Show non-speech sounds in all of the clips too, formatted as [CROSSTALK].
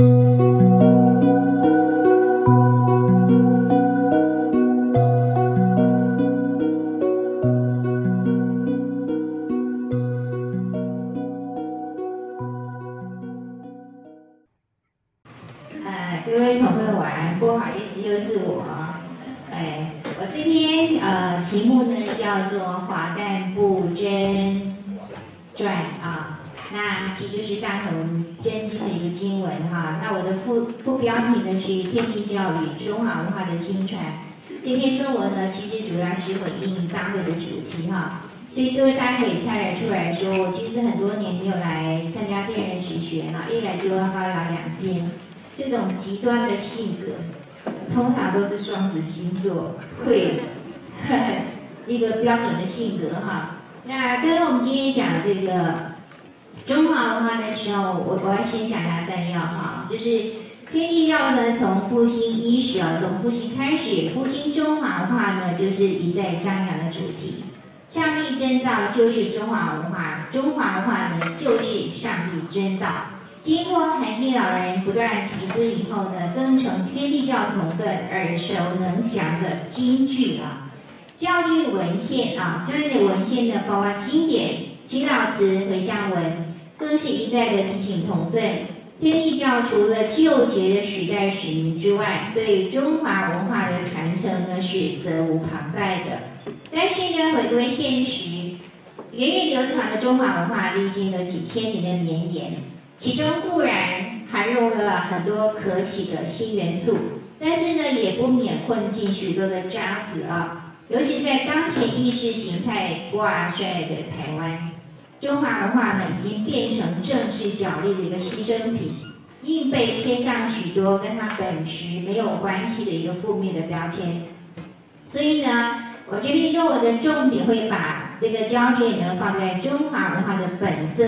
Ooh. 的精传这篇论文呢，其实主要是回应大会的主题哈，所以各位大家可以猜得出来说，我其实很多年没有来参加天人学学哈，一来就要发表两篇，这种极端的性格，通常都是双子星座，会 [LAUGHS] 一个标准的性格哈。那跟我们今天讲这个中华文化的时候，我我要先讲一下摘要哈，就是。天地教呢，从复兴伊始啊，从复兴开始，复兴中华文化呢，就是一再张扬的主题。上帝真道就是中华文化，中华文化呢，就是上帝真道。经过涵静老人不断提思以后呢，更成天地教同奋耳熟能详的金句啊，教具文献啊，这类的文献呢，包括经典、祈祷词、回向文，更是一再的提醒同奋。天地教除了救劫的时代使命之外，对中华文化的传承呢，是责无旁贷的。但是呢，回归现实，源远流长的中华文化历经了几千年的绵延，其中固然含入了很多可喜的新元素，但是呢，也不免混进许多的渣子啊。尤其在当前意识形态挂帅的台湾。中华文化呢，已经变成政治角力的一个牺牲品，硬被贴上许多跟它本质没有关系的一个负面的标签。所以呢，我这边用我的重点会把这个焦点呢放在中华文化的本色。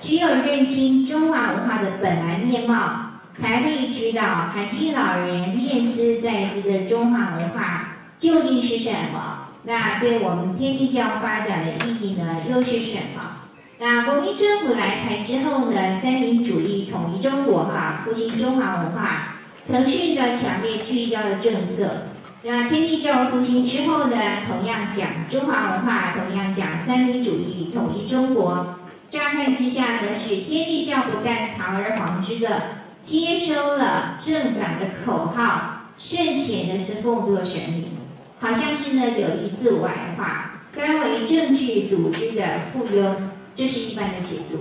只有认清中华文化的本来面貌，才会知道涵静老人念兹在兹的中华文化究竟是什么。那对我们天地教发展的意义呢，又是什么？那国民政府来台之后呢，三民主义统一中国哈，复兴中华文化，承续着强烈聚焦的政策。那天地教复兴之后呢，同样讲中华文化，同样讲三民主义统一中国。乍看之下呢，是天地教不但堂而皇之的接收了政党的口号，甚且呢是奉作神明，好像是呢有意自我矮化，甘为政治组织的附庸。这是一般的解读，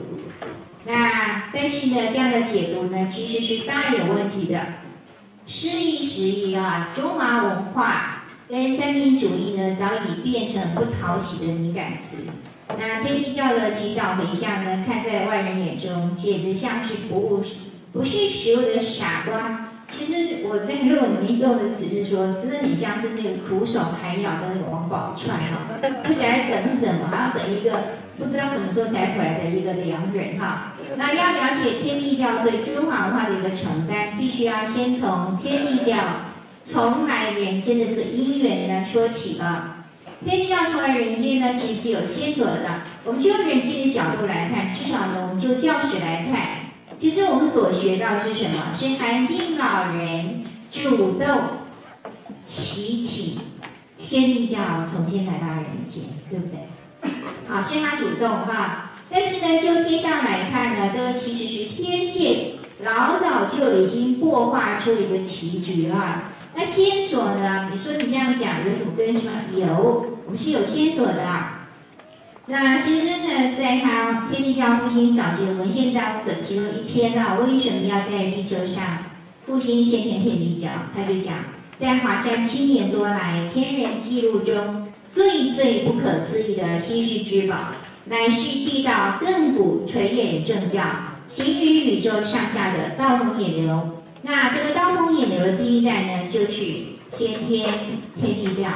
那但是呢，这样的解读呢，其实是大有问题的。失意时宜啊，中华文化跟三民主义呢，早已变成不讨喜的敏感词。那天地教的祈祷回向呢，看在外人眼中，简直像是不不识时务的傻瓜。其实我在论文里面用的只是说，真的，你像是那个苦守寒窑的那个王宝钏哈，不晓得等什么，还要等一个不知道什么时候才回来的一个良人哈。那要了解天地教对中华文化的一个承担，必须要先从天地教重来人间的这个因缘呢说起啊。天地教重来人间呢，其实是有线索的。我们就用人间的角度来看，至少呢，我们就教史来看。其实我们所学到的是什么？是涵静老人主动提起天地教重新来到人间，对不对？好，是他主动哈。但是呢，就天上来看呢，这个其实是天界老早就已经擘画出了一个棋局了。那线索呢？你说你这样讲有什么根据吗？有，我们是有线索的啊。那师尊呢，在他天地教复兴早期的文献当中的其中一篇啊，为什么要在地球上复兴先天天地教？他就讲，在华山七年多来，天人记录中最最不可思议的稀世之宝，乃是地道亘古垂眼正教，行于宇宙上下的道统衍流。那这个道统衍流的第一代呢，就是先天天地教。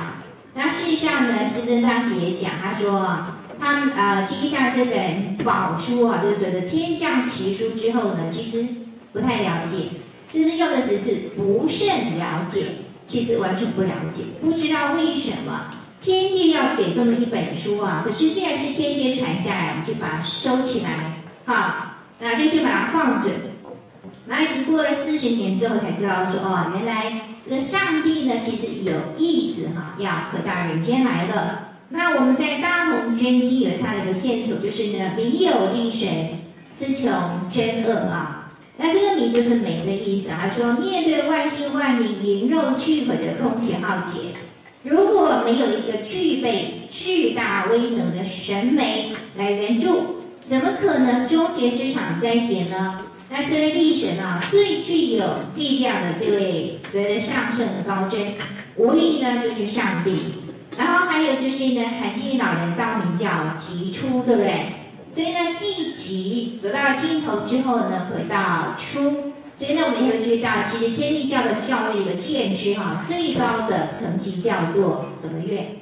那事实上呢，师尊当时也讲，他说。他呃记下这本宝书啊，就是说的天降奇书之后呢，其实不太了解，其实用的只是不甚了解，其实完全不了解，不知道为什么天界要给这么一本书啊？可是既然是天界传下来，我们就把它收起来，好，那就去把它放着。那一直过了四十年之后才知道说哦，原来这个上帝呢其实有意思哈，要回到人间来了。那我们在大鹏捐经有它的一个线索，就是呢，迷有力神，思穷真恶啊。那这个迷就是没的意思啊。说，面对万星万灵灵肉俱毁的空前浩劫，如果没有一个具备巨大威能的神媒来援助，怎么可能终结这场灾劫呢？那这位力神啊，最具有力量的这位所谓的上圣的高真，无疑呢就是上帝。然后还有就是呢，涵静老人道名叫吉初，对不对？所以呢，既极走到尽头之后呢，回到初。所以呢，我们也会注意到，其实天地教的教育的建制哈，最高的层级叫做什么院？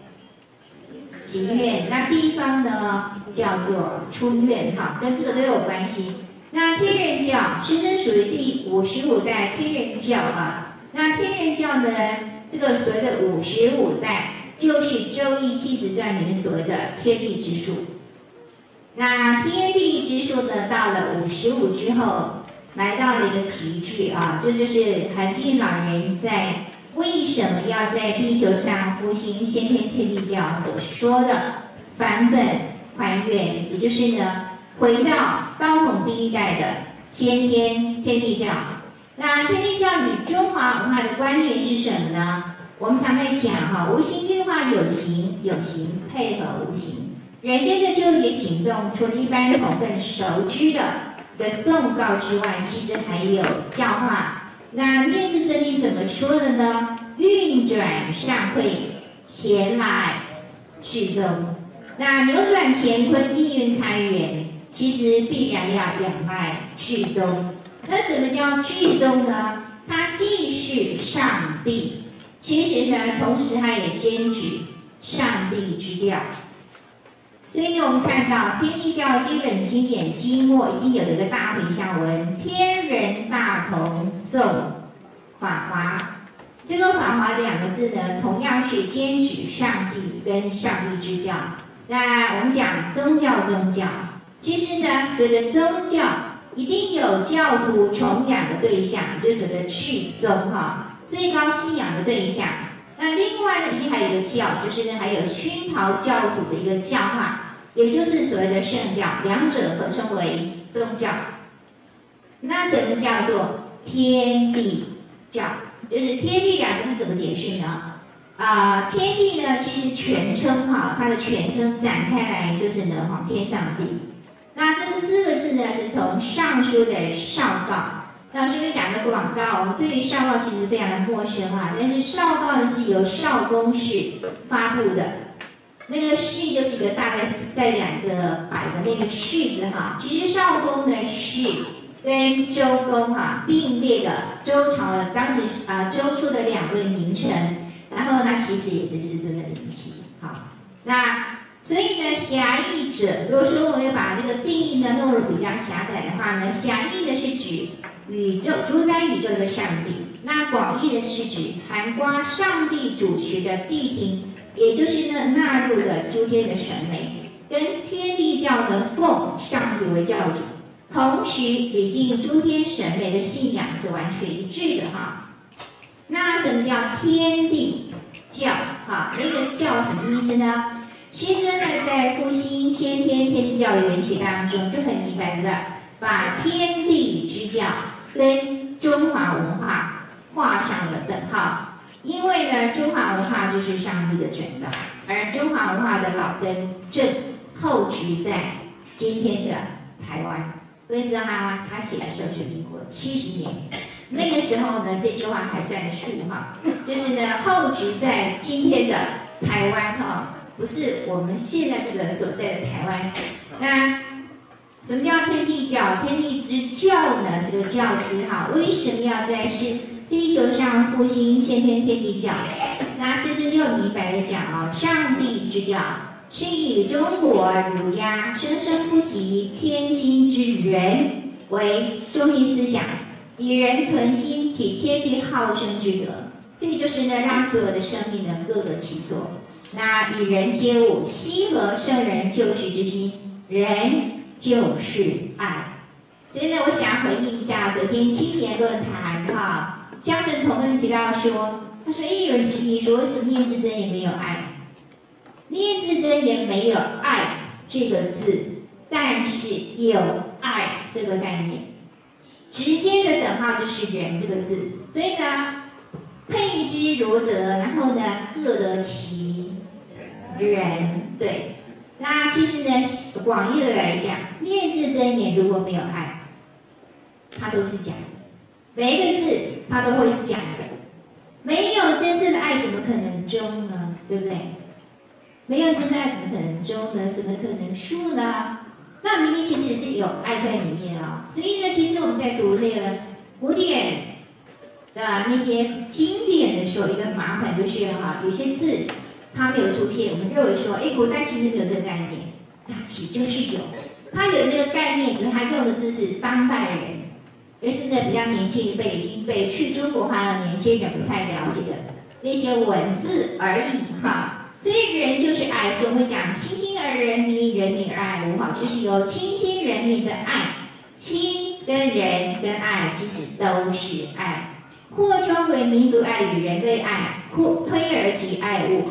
吉院。那地方呢，叫做初院哈，跟这个都有关系。那天人教，师尊属于第五十五代天人教啊。那天人教呢，这个所谓的五十五代。就是《周易系辞传》里面所谓的天地之数。那天地之数呢，到了五十五之后，来到了一个极致啊，这就是韩进老人在为什么要在地球上复兴先天天地教所说的返本还原，也就是呢，回到高统第一代的先天天地教。那天地教与中华文化的关联是什么呢？我们常在讲哈，无形变化有形，有形配合无形。人间的纠结行动，除了一般同分熟知的的诵告之外，其实还有教化。那面字真理怎么说的呢？运转上会，闲来续宗。那扭转乾坤，意运开元，其实必然要仰赖续宗。那什么叫续宗呢？它既是上帝。其实呢，同时它也兼具上帝之教，所以呢，我们看到天地教基本经典经末一定有一个大回向文：天人大同诵法华。这个法华两个字呢，同样是兼具上帝跟上帝之教。那我们讲宗教，宗教其实呢，所谓的宗教一定有教徒崇仰的对象，就是所谓的至宗哈。最高信仰的对象，那另外呢，一定还有一个教，就是呢，还有熏陶教徒的一个教化，也就是所谓的圣教，两者合称为宗教。那什么叫做天地教？就是天地两个字怎么解释呢？啊、天地呢，其实全称哈，它的全称展开来就是呢，皇天上帝。那这四个字呢，是从尚书的少告。那顺便打个广告，我们对于少誥其实非常的陌生啊。但是少誥呢是由少公氏发布的，那个序就是一个大概在两个百的那个序字哈。其实少公的氏跟周公哈并列的周朝的当时啊周初的两位名臣，然后呢其实也是师尊的姻亲。好，那所以呢狭义者，如果说我们要把这个定义呢弄得比较狭窄的话呢，狭义的是指。宇宙主宰宇宙的上帝，那广义的是指含括上帝主持的地庭，也就是呢纳入了诸天的神美，跟天地教的奉上帝为教主，同时也敬诸天神美的信仰是完全一致的哈。那什么叫天地教？哈，那个教什么意思呢？师尊呢在复兴先天天地教的缘起当中就很明白的把天地之教。跟中华文化画上了等号，因为呢，中华文化就是上帝的传道，而中华文化的老根正厚植在今天的台湾。所以知道他他写的时候是民国七十年，那个时候呢，这句话还算数哈，就是呢，厚植在今天的台湾哈，不是我们现在这个所在的台湾，那。什么叫天地教？天地之教呢？这个教字哈，为什么要在是地球上复兴先天天地教？那师尊就明白的讲哦，上帝之教是以中国儒家生生不息天心之人为中心思想，以人存心体天地好生之德，这就是呢，让所有的生命呢各得其所。那以人接物，心和圣人救世之心，人。就是爱，所以呢，我想回应一下昨天青年论坛哈，江振同们提到说，他说也有人质疑说，为什么念字真也没有爱？念字真也没有爱这个字，但是有爱这个概念，直接的等号就是人这个字，所以呢，配之如得，然后呢，各得其人，对。那其实呢，广义的来讲，念字真言如果没有爱，它都是假的。每一个字它都会是假的，没有真正的爱，怎么可能中呢？对不对？没有真正的爱，怎么可能中呢？怎么可能恕呢？那明明其实是有爱在里面啊、哦。所以呢，其实我们在读那个古典的那些经典的时候，一个麻烦就是哈，有些字。它没有出现，我们认为说，哎，古代其实没有这个概念，那其实就是有，他有那个概念，只是他用的字是当代人，而现在比较年轻一辈已经被去中国化的年轻人不太了解的那些文字而已哈。所以人就是爱，所以我们讲亲亲而人民，人民而爱吾哈，就是由亲亲人民的爱，亲跟人跟爱其实都是爱，扩充为民族爱与人类爱，扩推而及爱物。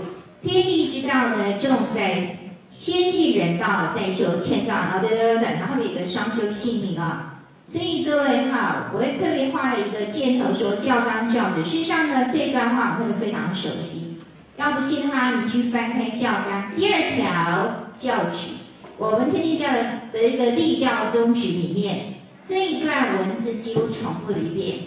天地之道呢，重在先济人道，再修天道，然后等等等，然后有一个双修性命啊。所以各位哈，我会特别画了一个箭头，说教纲教旨。事实上呢，这段话我会非常熟悉。要不信的话，你去翻开教纲第二条教旨，我们天地教的的一个立教宗旨里面，这一段文字几乎重复了一遍，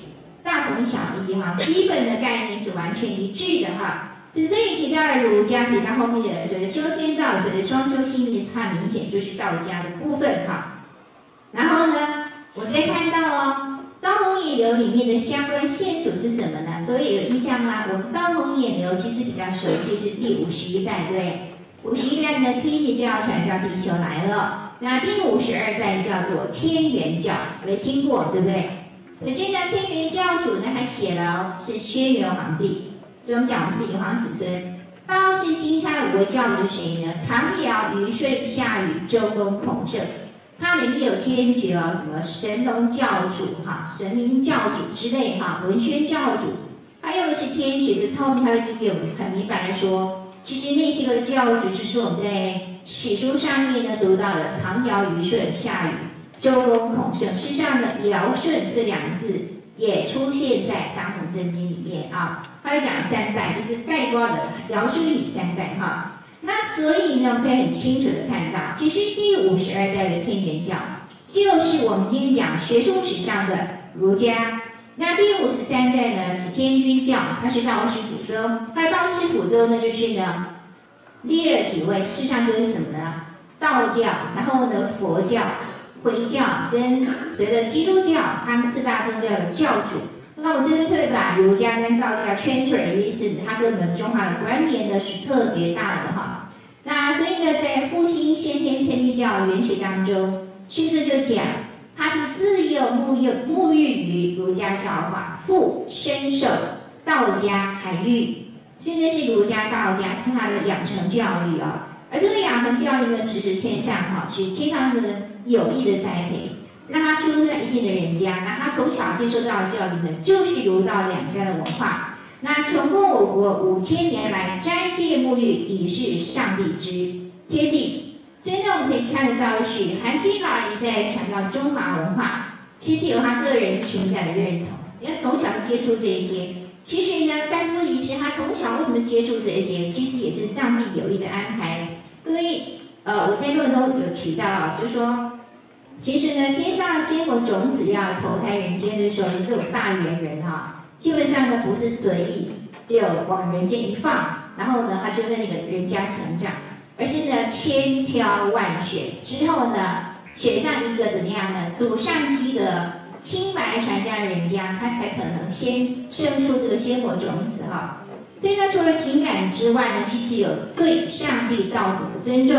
大同小异哈，基本的概念是完全一致的哈。就这里提到儒家，提到后面的所谓修天道，所谓双修性命，它明显就是道家的部分哈。然后呢，我再看到哦，《刀锋野流》里面的相关线索是什么呢？各位有印象吗？我们《刀锋野流》其实比较熟悉是第五十一代，对，五十一代呢，天帝教传到地球来了。那第五十二代叫做天元教，没听过对不对？可是呢，天元教主呢还写了是轩辕皇帝。这种讲的是炎黄子孙，刀是新插五位教主是谁呢？唐尧、虞舜、夏禹、周公、孔圣。它里面有天爵哦，什么神农教主哈、神明教主之类哈、文宣教主。他用的是天爵，就是后面他会给我们很明白的说，其实那些个教主就是我们在史书上面呢读到的唐尧、虞舜、夏禹、周公、孔圣。事实上呢，尧舜这两个字。也出现在《大同真经》里面啊，他有讲三代，就是概括的尧舜禹三代哈。那所以呢，我们可以很清楚的看到，其实第五十二代的天元教，就是我们今天讲学术史上的儒家。那第五十三代呢是天君教，它是道师府周，那道师府周呢就是呢列了几位，事实上就是什么呢？道教，然后呢佛教。回教跟随着基督教，他们四大宗教的教主。那我这边会把儒家跟道家圈出来，意思它跟我们中华的关联呢是特别大的哈。那所以呢，在复兴先天天地教缘起当中，叙述就讲，他是自幼沐浴沐浴于儒家教化，复深受道家涵育。现在是儒家道家是他的养成教育啊。而这个养成教育呢，实天上哈，是天上的有意的栽培，让他出生在一定的人家，那他从小接受到的教育呢，就是儒道两家的文化。那从共我国五千年来斋戒沐浴，已是上帝之天地。所以呢，我们可以看得到的是，韩琦老人在强调中华文化，其实有他个人情感的认同，因为从小就接触这一些。其实呢，但是问题是，他从小为什么接触这一些？其实也是上帝有意的安排。因为呃，我在论文中有提到啊，就是说，其实呢，天上仙佛种子要投胎人间的时候，这种大猿人哈，基本上呢不是随意就往人间一放，然后呢，他就在那个人家成长，而是呢千挑万选之后呢，选上一个怎么样呢？祖上积德、清白传家的人家，他才可能先生出这个仙佛种子哈。所以呢，除了情感之外呢，其实有对上帝道德的尊重。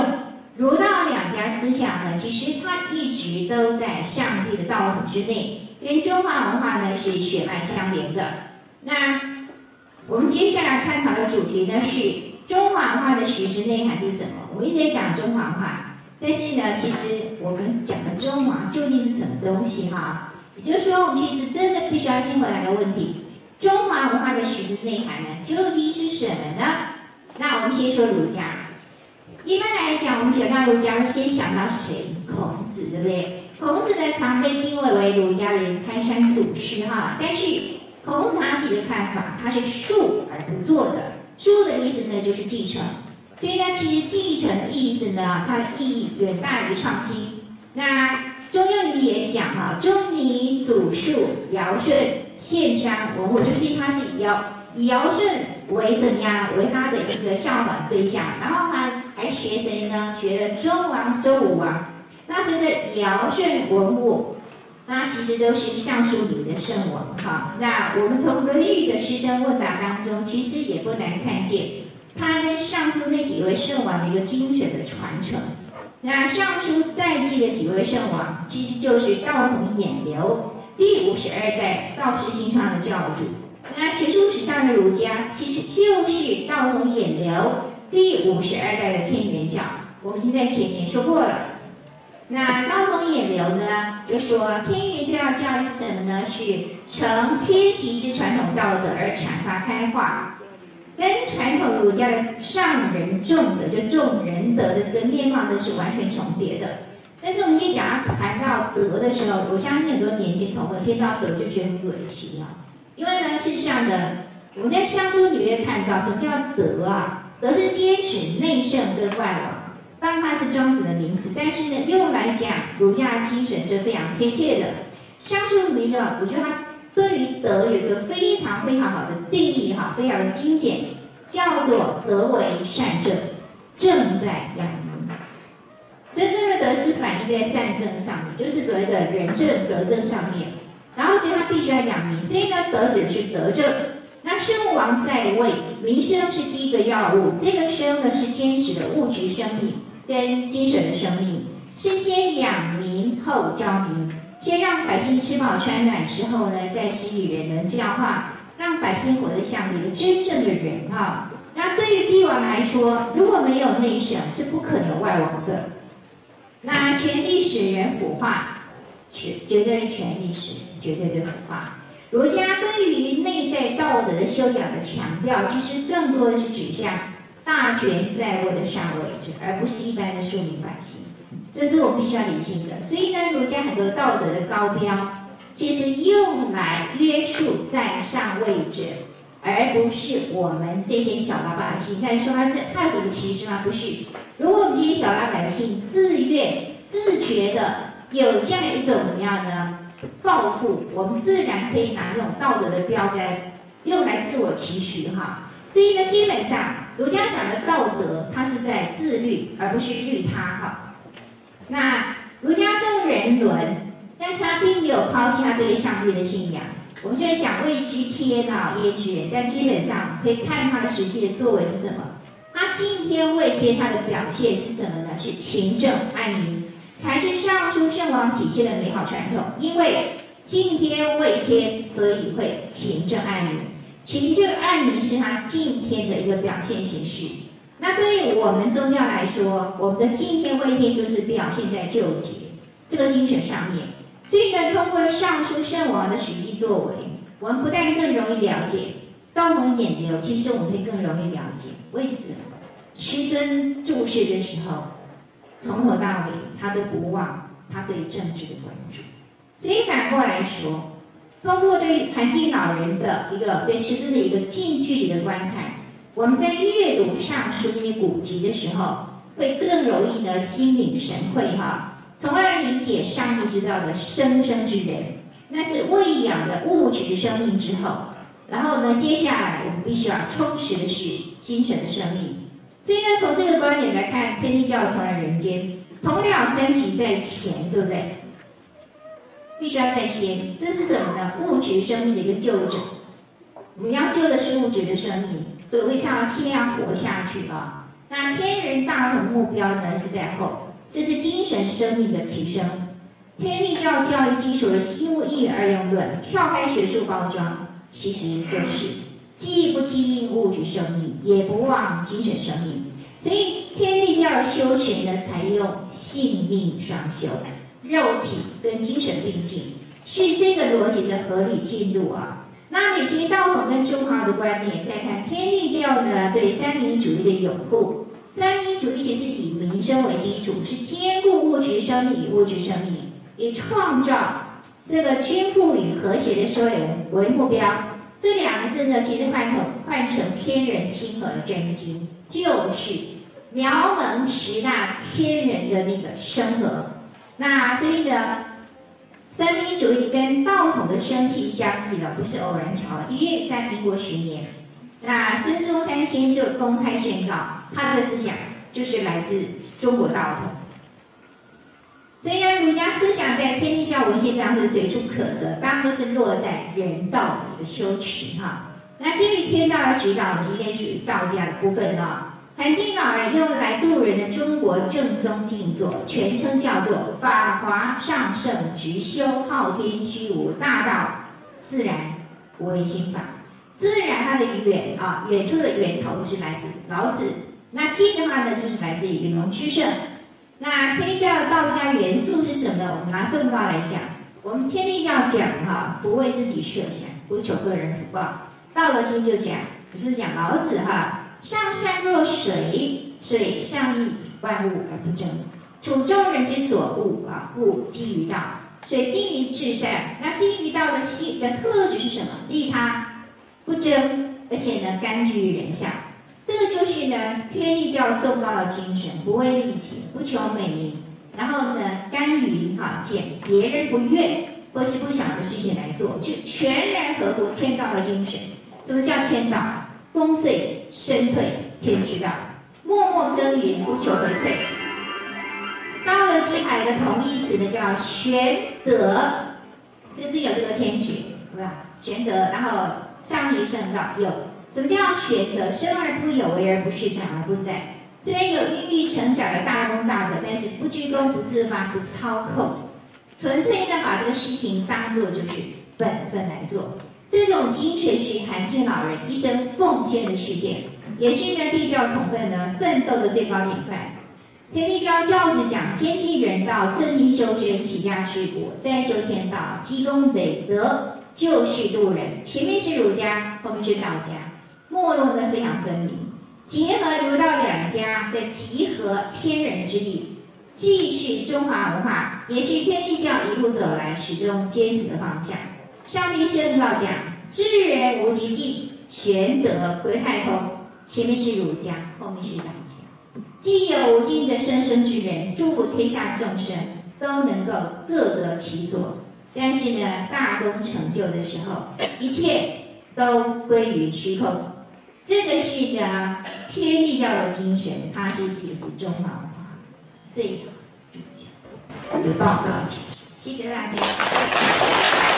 儒道两家思想呢，其实它一直都在上帝的道统之内，跟中华文化呢是血脉相连的。那我们接下来探讨的主题呢，是中华文化的实质内涵是什么？我们一直在讲中华文化，但是呢，其实我们讲的中华究竟是什么东西哈？也就是说，我们其实真的必须要先回答一个问题：中华文化的实质内涵呢，究竟是什么呢？那我们先说儒家。一般来讲，我们讲到儒家，先想到谁？孔子，对不对？孔子呢，常被定位为儒家的开山祖师哈。但是孔子他自己的看法，他是述而不作的。述的意思呢，就是继承。所以呢，其实继承的意思呢，它的意义远大于创新。那中庸里也讲哈，仲尼、祖述、尧舜、宪章、文武，就是他是尧以尧舜为怎样为他的一个效仿对象，然后他还学谁呢？学了周王、周武王。那这个尧舜文武，那其实都是尚书里的圣王哈。那我们从《论语》的师生问答当中，其实也不难看见。他跟尚书那几位圣王的一个精神的传承。那尚书在记的几位圣王，其实就是道统衍流第五十二代道师心倡的教主。那学术史上的儒家，其实就是道统衍流第五十二代的天元教。我们已经在前面说过了。那道统衍流呢，就说天元教教义是什么呢？是承天极之传统道德而阐发开化。跟传统儒家的上仁重德，就重仁德的这个面貌呢，是完全重叠的。但是我们今天讲到谈到德的时候，我相信很多年轻同学听到德就觉得很可惜了，因为呢，事实上呢，我们在尚书里面看到什么叫德啊？德是坚持内圣跟外王，当它是庄子的名词，但是呢，用来讲儒家精神是非常贴切的。上述里面呢，我觉得它。对于德有一个非常非常好的定义哈，非常的精简，叫做德为善政，政在养民。真正的德是反映在善政上面，就是所谓的仁政德政上面。然后所以他必须要养民，所以呢，德指的是德政。那圣王在位，民生是第一个要务。这个生呢是坚持的物质生命跟精神的生命，是先养民后教民。先让百姓吃饱穿暖之后呢，再施以人伦教化，让百姓活得像一个真正的人啊。那对于帝王来说，如果没有内圣，是不可能外王的。那权力使人腐化，绝绝对是权力使绝对的腐化。儒家对于内在道德的修养的强调，其实更多的是指向大权在握的上位者，而不是一般的庶民百姓。这是我们必须要理清的。所以呢，儒家很多道德的高标，其实用来约束在上位者，而不是我们这些小老百姓。你看说他是他有什么歧视吗？不是。如果我们这些小老百姓自愿、自觉的有这样一种怎么样呢？抱负，我们自然可以拿那种道德的标杆用来自我期许哈。所以呢，基本上儒家讲的道德，它是在自律，而不是律他哈。那儒家重人伦，但是他并没有抛弃他对上帝的信仰。我们虽然讲位居天啊，业之人，但基本上可以看他的实际的作为是什么？他敬天畏天，他的表现是什么呢？是勤政爱民，才是尚书圣王体现的美好传统。因为敬天畏天，所以会勤政爱民。勤政爱民是他敬天的一个表现形式。那对于我们宗教来说，我们的敬天畏天就是表现在救济这个精神上面。所以呢，通过尚书圣王的实际作为，我们不但更容易了解道统衍流，其实我们会更容易了解为什么师尊注释的时候，从头到尾他都不忘他对政治的关注。所以反过来说，通过对韩静老人的一个对师尊的一个近距离的观看。我们在阅读上书这些古籍的时候，会更容易的心领神会哈，从而理解上帝之道的生生之人，那是喂养的物质生命之后，然后呢，接下来我们必须要充实的是精神的生命。所以呢，从这个观点来看，天地教从来人间，同了三期在前，对不对？必须要在先，这是什么呢？物质生命的一个救者，我们要救的是物质的生命。所以要先要活下去啊！那天人大同目标呢是在后，这是精神生命的提升。天地教教育基础的心物应用二用论，跳开学术包装，其实就是既不经营物质生命，也不忘精神生命。所以天地教修学呢，采用性命双修，肉体跟精神并进，是这个逻辑的合理进入啊。那你其实道统跟中华的观念，再看天地教呢，对三民主义的拥护。三民主义其实以民生为基础，是兼顾物质生命与物质生命，以创造这个均富与和谐的社会为目标。这两个字呢，其实换成换成天人亲和的真经，就是描摹十大天人的那个生和。那所以呢，三民主义跟道统的生气相异的，不是偶然巧合。因为在民国十年，那孙中山先生就公开宣告，他的思想就是来自中国道统。虽然儒家思想在文献当中随处可得，大都是落在人道的一个修持哈。那基于天道而指导呢，应该属于道家的部分了。涵静老人用来度人的中国正宗静坐，全称叫做《法华上圣直修昊天虚无大道自然无为心法》。自然它的远啊，远处的源头是来自老子。那静的话呢，就是来自于云龙之圣。那天地教的道家元素是什么呢？我们拿颂道来讲，我们天地教讲哈，不为自己设想，不求个人福报。道德经就讲，不是讲老子哈，上善若水，水上益万物而不争，处众人之所恶啊，故几于道。水近于至善，那近于道的性的特质是什么？利他，不争，而且呢，甘居于人下。这个就是呢，天地教颂道的精神，不为利己，不求美名，然后呢，甘于哈捡别人不愿或是不想的事情来做，就全然合乎天道的精神。什么叫天道？功遂身退，天之道；默默耕耘，不求回馈。道德经还有一个同义词呢，叫玄德，甚至有这个天诀，是吧？玄德，然后上提圣道有。什么叫玄德？生而不有，为而不恃，长而不宰。虽然有孕育成长的大功大德，但是不居功、不自发、不操控，纯粹的把这个事情当做就是本分来做。这种精神是涵静老人一生奉献的实践，也是呢地教统分呢奋斗的最高典范。天地教教旨讲：先济人道，正经修身，齐家治国，再修天道，积功累德，就事度人。前面是儒家，后面是道家。没落的非常分明，结合儒道两家，在集合天人之力，既是中华文化，也是天地教一路走来始终坚持的方向。上提圣道讲，至人无极境，玄德归太空。前面是儒家，后面是道家，既有无尽的生生之人，祝福天下众生都能够各得其所。但是呢，大功成就的时候，一切都归于虚空。这个是一个天地教的精神，它其实也是中华文化最好的有报告，谢谢大家。